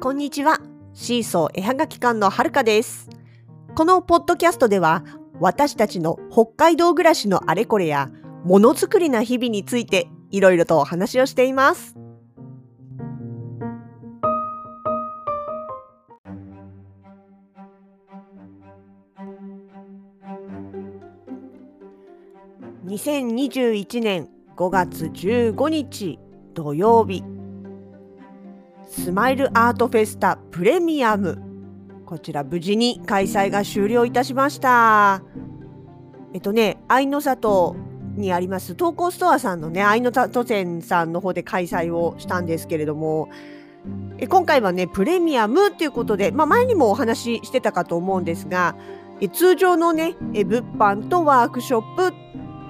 こんにちは。シーソー絵はがき館のはるかです。このポッドキャストでは、私たちの北海道暮らしのあれこれや、ものづくりな日々について、いろいろとお話をしています。2021年5月15日土曜日スマイルアートフェスタプレミアム。こちら無事に開催が終了いたしました。えっとね愛の里にあります投稿ストアさんのね愛の里店さんの方で開催をしたんですけれども。え今回はねプレミアムっていうことで、まあ、前にもお話ししてたかと思うんですがえ通常のねえ物販とワークショップ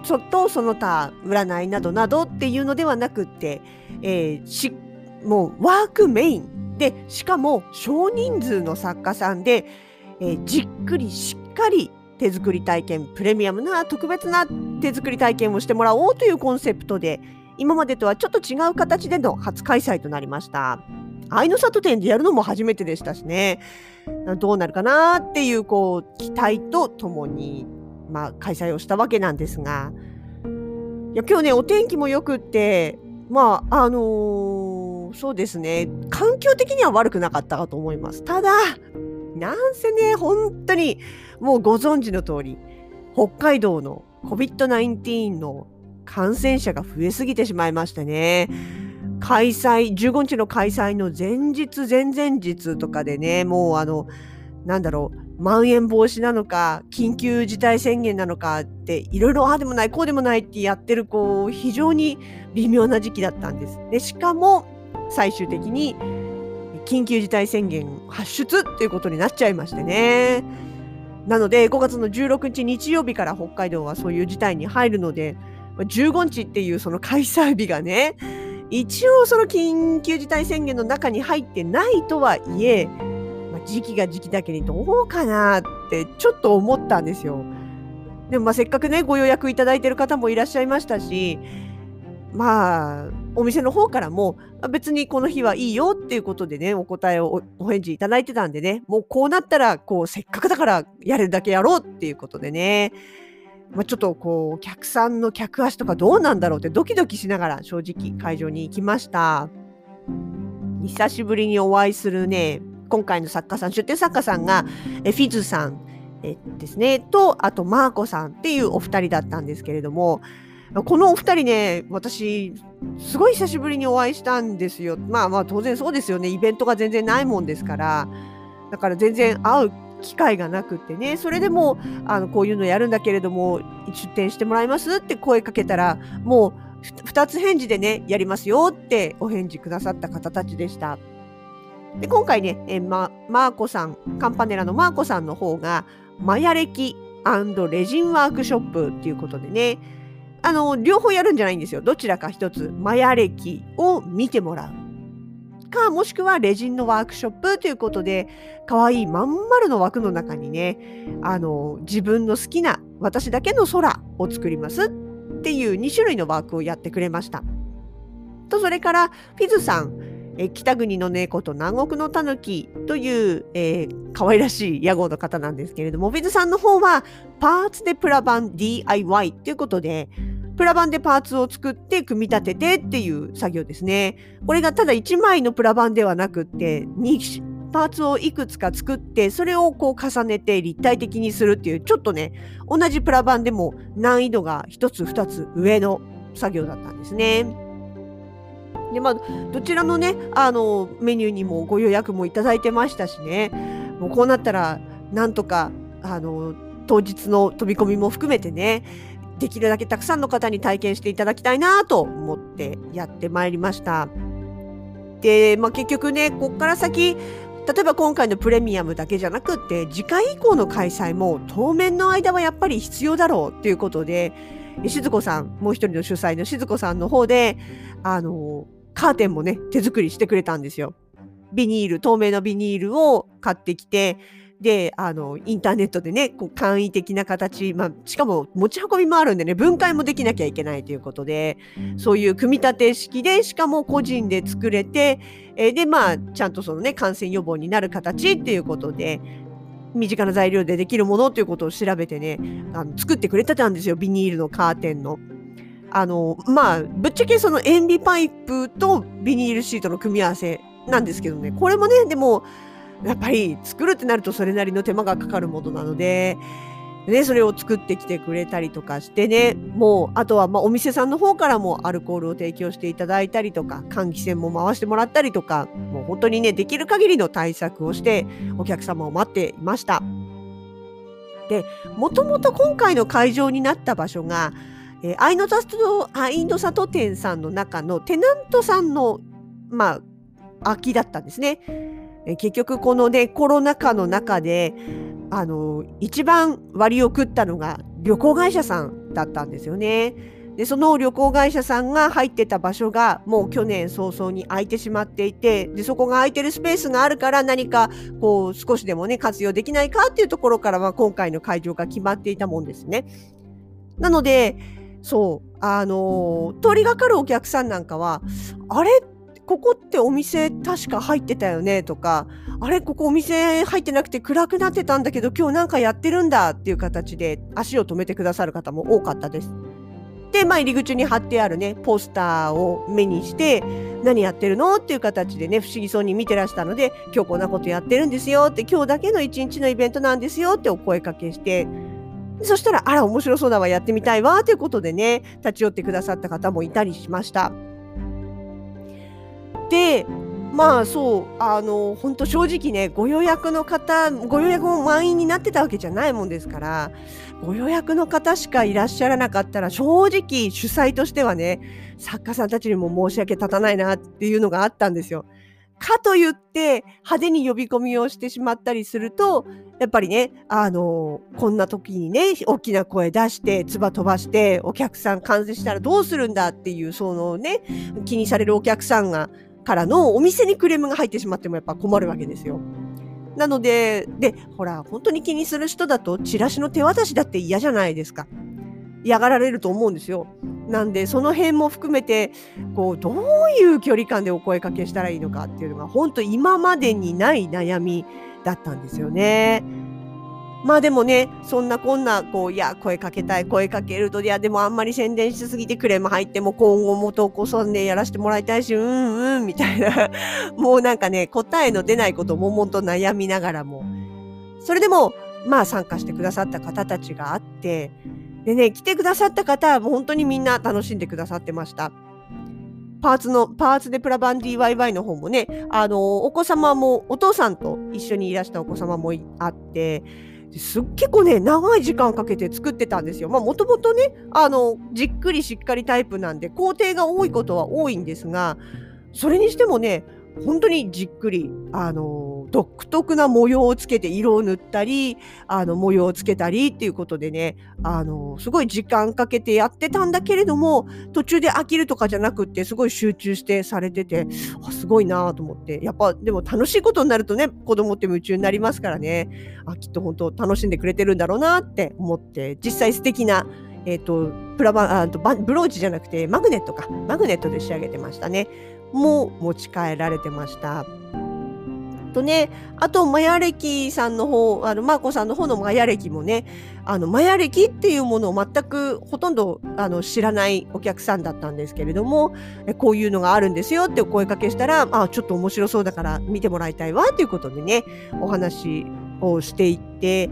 そとその他占いなどなどっていうのではなくって、えーしもうワークメイン。でしかも少人数の作家さんで、えーじっくりしっかり手作り体験プレミアムな特別な手作り体験をしてもらおうというコンセプトで今までとはちょっと違う形での初開催となりました。愛の里店でやるのも初めてでしたしね。どうなるかなっていうこう期待とともにまあ、開催をしたわけなんですが。いや今日ねお天気もよくってまああのーそうですね。環境的には悪くなかったかと思います。ただなんせね本当にもうご存知の通り北海道の COVID-19 の感染者が増えすぎてしまいましてね。開催15日の開催の前日前々日とかでねもうあのなんだろうまん延防止なのか緊急事態宣言なのかっていろいろああでもないこうでもないってやってるこう非常に微妙な時期だったんです。でしかも最終的に緊急事態宣言発出っていうことになっちゃいましてね。なので5月の16日日曜日から北海道はそういう事態に入るので15日っていうその開催日がね一応その緊急事態宣言の中に入ってないとはいえまあ、時期が時期だけにどうかなってちょっと思ったんですよ。でもまあせっかくねご予約いただいてる方もいらっしゃいましたしまあお店の方からも別にこの日はいいよっていうことでねお答えをお返事いただいてたんでねもうこうなったらこうせっかくだからやれるだけやろうっていうことでね、まあ、ちょっとこうお客さんの客足とかどうなんだろうってドキドキしながら正直会場に行きました。久しぶりにお会いするね今回の作家さん出展作家さんがえフィズさんえですねとあとマーコさんっていうお二人だったんですけれどもこのお二人ね私すごい久しぶりにお会いしたんですよ。まあまあ当然そうですよね。イベントが全然ないもんですから。だから全然会う機会がなくてね。それでもあのこういうのやるんだけれども出展してもらえますって声かけたらもう2つ返事でねやりますよってお返事くださった方たちでした。で今回ね、えま、マーコさんカンパネラのマーコさんの方がマヤ歴レジンワークショップっていうことでねあの両方やるんじゃないんですよどちらか一つマヤ歴を見てもらうかもしくはレジンのワークショップということで可愛いまん丸の枠の中にねあの自分の好きな私だけの空を作りますっていう2種類のワークをやってくれました。とそれからフィズさんえ北国の猫と南国のタヌキという、えー、可愛らしい屋号の方なんですけれども、フィズさんの方はパーツでプラバン DIY ということで、プラバンでパーツを作って組み立ててっていう作業ですね。これがただ1枚のプラバンではなくって、2パーツをいくつか作って、それをこう重ねて立体的にするっていう、ちょっとね、同じプラバンでも難易度が1つ2つ上の作業だったんですね。でまあ、どちらのねあのメニューにもご予約もいただいてましたしねもうこうなったらなんとかあの当日の飛び込みも含めてねできるだけたくさんの方に体験していただきたいなと思ってやってまいりました。で、まあ、結局ねこっから先例えば今回のプレミアムだけじゃなくって次回以降の開催も当面の間はやっぱり必要だろうっていうことで静子さんもう一人の主催の静子さんの方であのカーテンもね手作りしてくれたんですよ。ビニール透明のビニールを買ってきてで、あの、インターネットでね、こう簡易的な形、まあ、しかも持ち運びもあるんでね、分解もできなきゃいけないということで、そういう組み立て式で、しかも個人で作れて、え、で、まあ、ちゃんとそのね、感染予防になる形っていうことで、身近な材料でできるものということを調べてね、あの作ってくれてたんですよ、ビニールのカーテンの。あの、まあ、ぶっちゃけその塩ビパイプとビニールシートの組み合わせなんですけどね、これもね、でも、やっぱり作るってなるとそれなりの手間がかかるものなので、ね、それを作ってきてくれたりとかしてね、もう、あとはまあお店さんの方からもアルコールを提供していただいたりとか、換気扇も回してもらったりとか、もう本当にね、できる限りの対策をしてお客様を待っていました。で、もともと今回の会場になった場所が、えー、アイノ里、アイノ里店さんの中のテナントさんの、まあ、空きだったんですね。えー、結局このね、コロナ禍の中で、あの、一番割を食ったのが旅行会社さんだったんですよね。で、その旅行会社さんが入ってた場所がもう去年早々に空いてしまっていて、で、そこが空いてるスペースがあるから何かこう少しでもね、活用できないかっていうところからは今回の会場が決まっていたもんですね。なので、そう、あのー、通りがかるお客さんなんかは、あれ？ここってお店確か入ってたよね？とか、あれ？ここお店入ってなくて暗くなってたんだけど今日なんかやってるんだっていう形で足を止めてくださる方も多かったです。で、まあ入り口に貼ってあるね、ポスターを目にして、何やってるのっていう形でね、不思議そうに見てらしたので、今日こんなことやってるんですよって、今日だけの一日のイベントなんですよってお声かけして、そしたら、あら、面白そうだわ、やってみたいわ、ということでね、立ち寄ってくださった方もいたりしました。で、まあそう、あの、本当正直ね、ご予約の方、ご予約も満員になってたわけじゃないもんですから、ご予約の方しかいらっしゃらなかったら、正直主催としてはね、作家さんたちにも申し訳立たないなっていうのがあったんですよ。かといって派手に呼び込みをしてしまったりすると、やっぱりね、あの、こんな時にね、大きな声出して、唾飛ばして、お客さん感染したらどうするんだっていう、そのね、気にされるお客さんが、からのお店にクレームが入ってしまってもやっぱ困るわけですよ。なので、で、ほら、本当に気にする人だと、チラシの手渡しだって嫌じゃないですか。嫌がられると思うんですよ。なんでその辺も含めてこうどういう距離感でお声かけしたらいいのかっていうのが本当今までにない悩みだったんですよね。まあでもね、そんなこんな、こう、いや、声かけたい、声かけると、いや、でもあんまり宣伝しすぎてクレーム入っても、今後も投稿そんでやらせてもらいたいし、うんうん、みたいな。もうなんかね、答えの出ないことを悶々と悩みながらも。それでも、まあ参加してくださった方たちがあって、でね、来てくださった方はもう本当にみんな楽しんでくださってました。パーツの、パーツでプラバン DIY の方もね、あの、お子様も、お父さんと一緒にいらしたお子様もあって、すっ結構ね、長い時間かけて作ってたんですよ。まあ、もともとね、あの、じっくりしっかりタイプなんで、工程が多いことは多いんですが、それにしてもね、本当にじっくり、あの、独特な模様をつけて色を塗ったり、あの、模様をつけたりっていうことでね、あの、すごい時間かけてやってたんだけれども、途中で飽きるとかじゃなくって、すごい集中してされてて、あすごいなと思って。やっぱ、でも楽しいことになるとね、子供って夢中になりますからね、あ、きっと本当楽しんでくれてるんだろうなって思って、実際素敵な、えっ、ー、と、プラバン、あブローチじゃなくて、マグネットか。マグネットで仕上げてましたね。も持ち帰られてました。とね、あと、マヤ歴さんの方、あの、マーコさんの方のマヤ歴もね、あの、マヤ歴っていうものを全くほとんど、あの、知らないお客さんだったんですけれども、こういうのがあるんですよってお声かけしたら、あ、ちょっと面白そうだから見てもらいたいわっていうことでね、お話をしていって、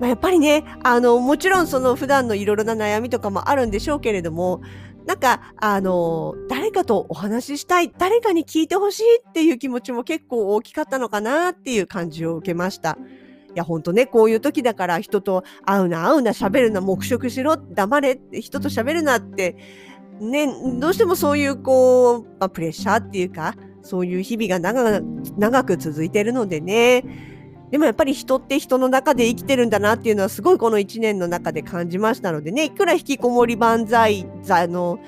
まあ、やっぱりね、あの、もちろんその普段のいろいろな悩みとかもあるんでしょうけれども、なんか、あの、誰かとお話ししたい、誰かに聞いてほしいっていう気持ちも結構大きかったのかなっていう感じを受けました。いや、ほんとね、こういう時だから人と会うな、会うな、喋るな、黙食しろ、黙れ、人と喋るなって、ね、どうしてもそういう、こう、まあ、プレッシャーっていうか、そういう日々が長長く続いてるのでね、でもやっぱり人って人の中で生きてるんだなっていうのはすごいこの1年の中で感じましたのでね、いくら引きこもり万歳、あの、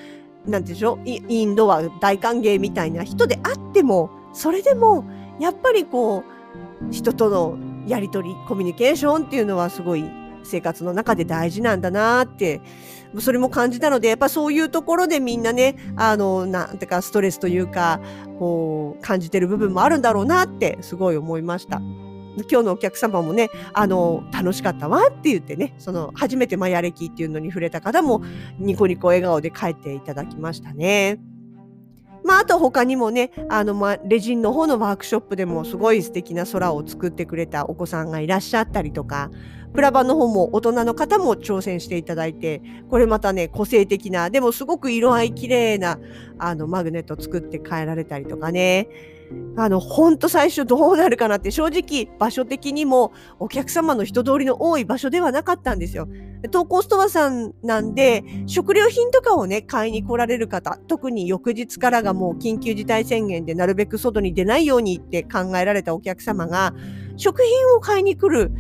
なんでしょう、インドは大歓迎みたいな人であっても、それでも、やっぱりこう、人とのやり取りコミュニケーションっていうのはすごい生活の中で大事なんだなってそれも感じたのでやっぱそういうところでみんなねあのなんてかストレスというかこう感じてる部分もあるんだろうなってすごい思いました。今日のお客様もね、あの、楽しかったわって言ってね、その、初めてマヤ歴っていうのに触れた方も、ニコニコ笑顔で帰っていただきましたね。まあ、あと他にもね、あの、まあ、レジンの方のワークショップでもすごい素敵な空を作ってくれたお子さんがいらっしゃったりとか、プラバの方も大人の方も挑戦していただいて、これまたね、個性的な、でもすごく色合い綺麗な、あの、マグネット作って帰られたりとかね。あの、ほんと最初どうなるかなって、正直場所的にもお客様の人通りの多い場所ではなかったんですよ。投稿ストアさんなんで、食料品とかをね、買いに来られる方、特に翌日からがもう緊急事態宣言でなるべく外に出ないようにって考えられたお客様が、食品を買いに来る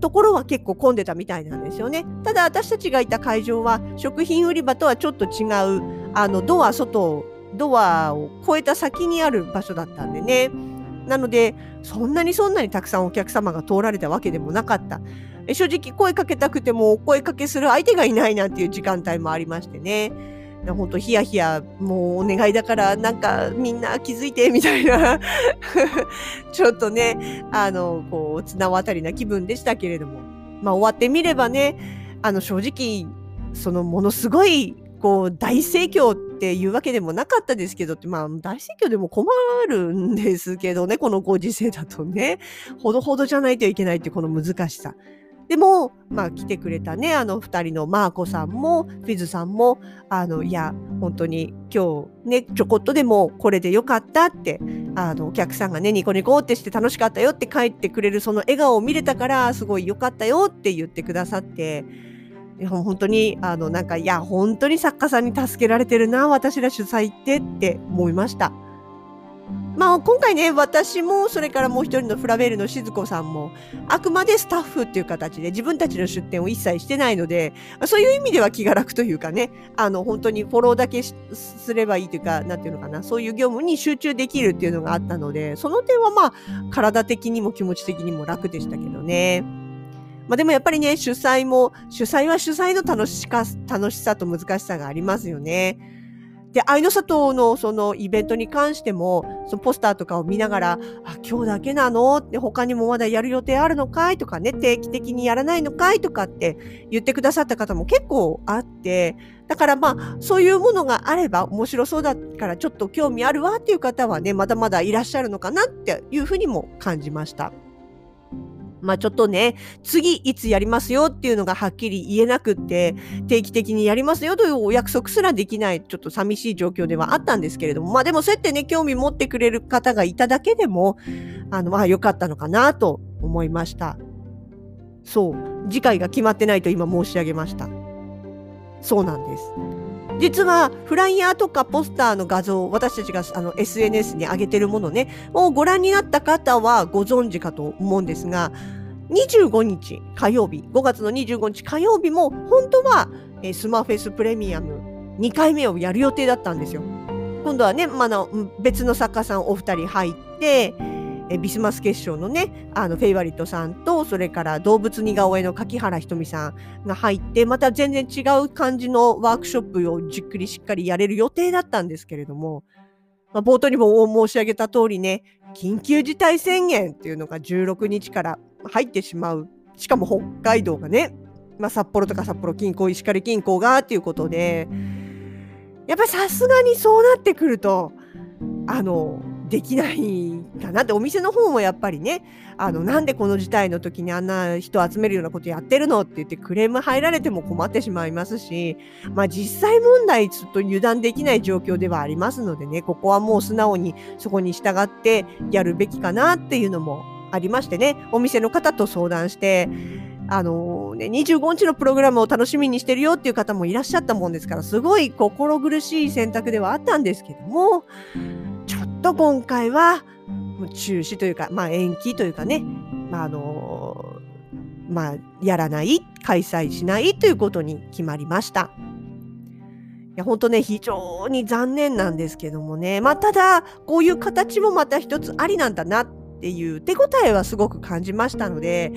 ところは結構混んでたみたいなんですよね。ただ私たちがいた会場は食品売り場とはちょっと違う、あの、ドア外ドアを越えた先にある場所だったんでね。なので、そんなにそんなにたくさんお客様が通られたわけでもなかった。正直声かけたくてもお声かけする相手がいないなんていう時間帯もありましてね。本当ヒヤヒヤ、もうお願いだからなんかみんな気づいてみたいな ちょっとね、あの、こう、綱渡りな気分でしたけれども。まあ終わってみればね、あの正直、そのものすごいこう大盛況っていうわけでもなかったですけどって、まあ大盛況でも困るんですけどね、このご時世だとね、ほどほどじゃないといけないってこの難しさ。でも、まあ来てくれたね、あの二人のマーコさんも、フィズさんも、あの、いや、本当に今日ね、ちょこっとでもこれでよかったって、あの、お客さんがね、ニコニコってして楽しかったよって帰ってくれるその笑顔を見れたから、すごいよかったよって言ってくださって、本当に、あの、なんか、いや、本当に作家さんに助けられてるな、私ら主催ってって思いました。まあ、今回ね、私も、それからもう一人のフラベールの静子さんも、あくまでスタッフっていう形で自分たちの出店を一切してないので、そういう意味では気が楽というかね、あの、本当にフォローだけすればいいというか、なんていうのかな、そういう業務に集中できるっていうのがあったので、その点はまあ、体的にも気持ち的にも楽でしたけどね。まあでもやっぱりね、主催も、主催は主催の楽しか、楽しさと難しさがありますよね。で、愛の里のそのイベントに関しても、そのポスターとかを見ながら、あ、今日だけなの？って他にもまだやる予定あるのかい？とかね、定期的にやらないのかい？とかって言ってくださった方も結構あって、だからまあ、そういうものがあれば面白そうだからちょっと興味あるわっていう方はね、まだまだいらっしゃるのかなっていうふうにも感じました。まあちょっとね、次いつやりますよっていうのがはっきり言えなくって、定期的にやりますよというお約束すらできない、ちょっと寂しい状況ではあったんですけれども、まあでもそうやってね、興味持ってくれる方がいただけでも、あの、まあ良かったのかなと思いました。そう。次回が決まってないと今申し上げました。そうなんです。実はフライヤーとかポスターの画像、私たちがあの SNS に上げてるものね、をご覧になった方はご存知かと思うんですが、25日火曜日、5月の25日火曜日も本当は、スマフェスプレミアム2回目をやる予定だったんですよ。今度はね、まあ別の作家さんお二人入って、えビスマス結晶のね、あの、フェイバリットさんと、それから動物似顔絵の柿原ひとみさんが入って、また全然違う感じのワークショップをじっくりしっかりやれる予定だったんですけれども、まあ、冒頭にも申し上げた通りね、緊急事態宣言っていうのが16日から入ってしまう。しかも北海道がね、まあ、札幌とか札幌近郊、石狩近郊がっていうことで、やっぱりさすがにそうなってくると、あの、できないかなってお店の方もやっぱりねあのなんでこの事態の時にあんな人集めるようなことやってるのって言ってクレーム入られても困ってしまいますしまあ実際問題ちょっと油断できない状況ではありますのでねここはもう素直にそこに従ってやるべきかなっていうのもありましてねお店の方と相談してあのね、25日のプログラムを楽しみにしてるよっていう方もいらっしゃったもんですから、すごい心苦しい選択ではあったんですけども、と今回は中止というか、まあ、延期というかね、まああのまあ、やらない、開催しないということに決まりました。いや、本当ね、非常に残念なんですけどもね。まあ、ただ、こういう形もまた一つありなんだなっっていう手応えはすごく感じましたので、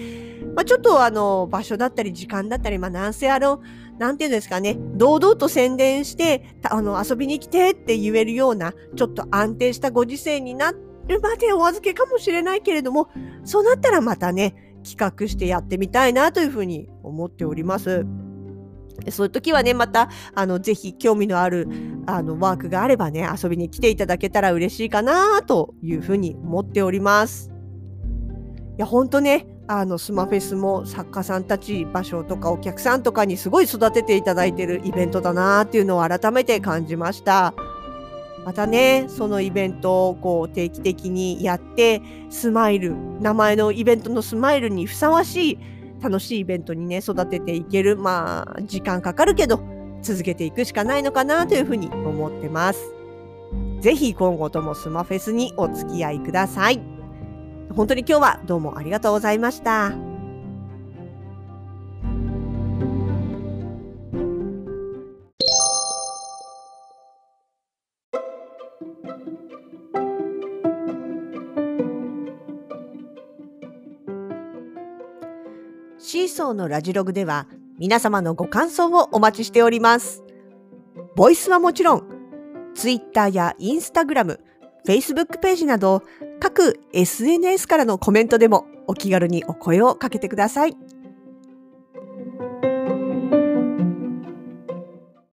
まあ、ちょっとあの場所だったり時間だったり、まあ、なんせあのなんていうんですかね、堂々と宣伝して、あの、遊びに来てって言えるような、ちょっと安定したご時世になるまでお預けかもしれないけれども、そうなったらまたね、企画してやってみたいなというふうに思っております。そういう時はね、また、あの、ぜひ興味のある、あの、ワークがあればね、遊びに来ていただけたら嬉しいかなというふうに思っております。いや、ほんとね、あの、スマフェスも作家さんたち、場所とかお客さんとかにすごい育てていただいてるイベントだなっていうのを改めて感じました。またね、そのイベントをこう定期的にやって、スマイル、名前のイベントのスマイルにふさわしい楽しいイベントにね、育てていける。まあ、時間かかるけど、続けていくしかないのかなというふうに思ってます。ぜひ今後ともスマフェスにお付き合いください。本当に今日はどうもありがとうございました。シーソーのラジログでは皆様のご感想をお待ちしております。ボイスはもちろん、ツイッターやインスタグラム、フェイスブックページなど各 SNS からのコメントでもお気軽にお声をかけてください。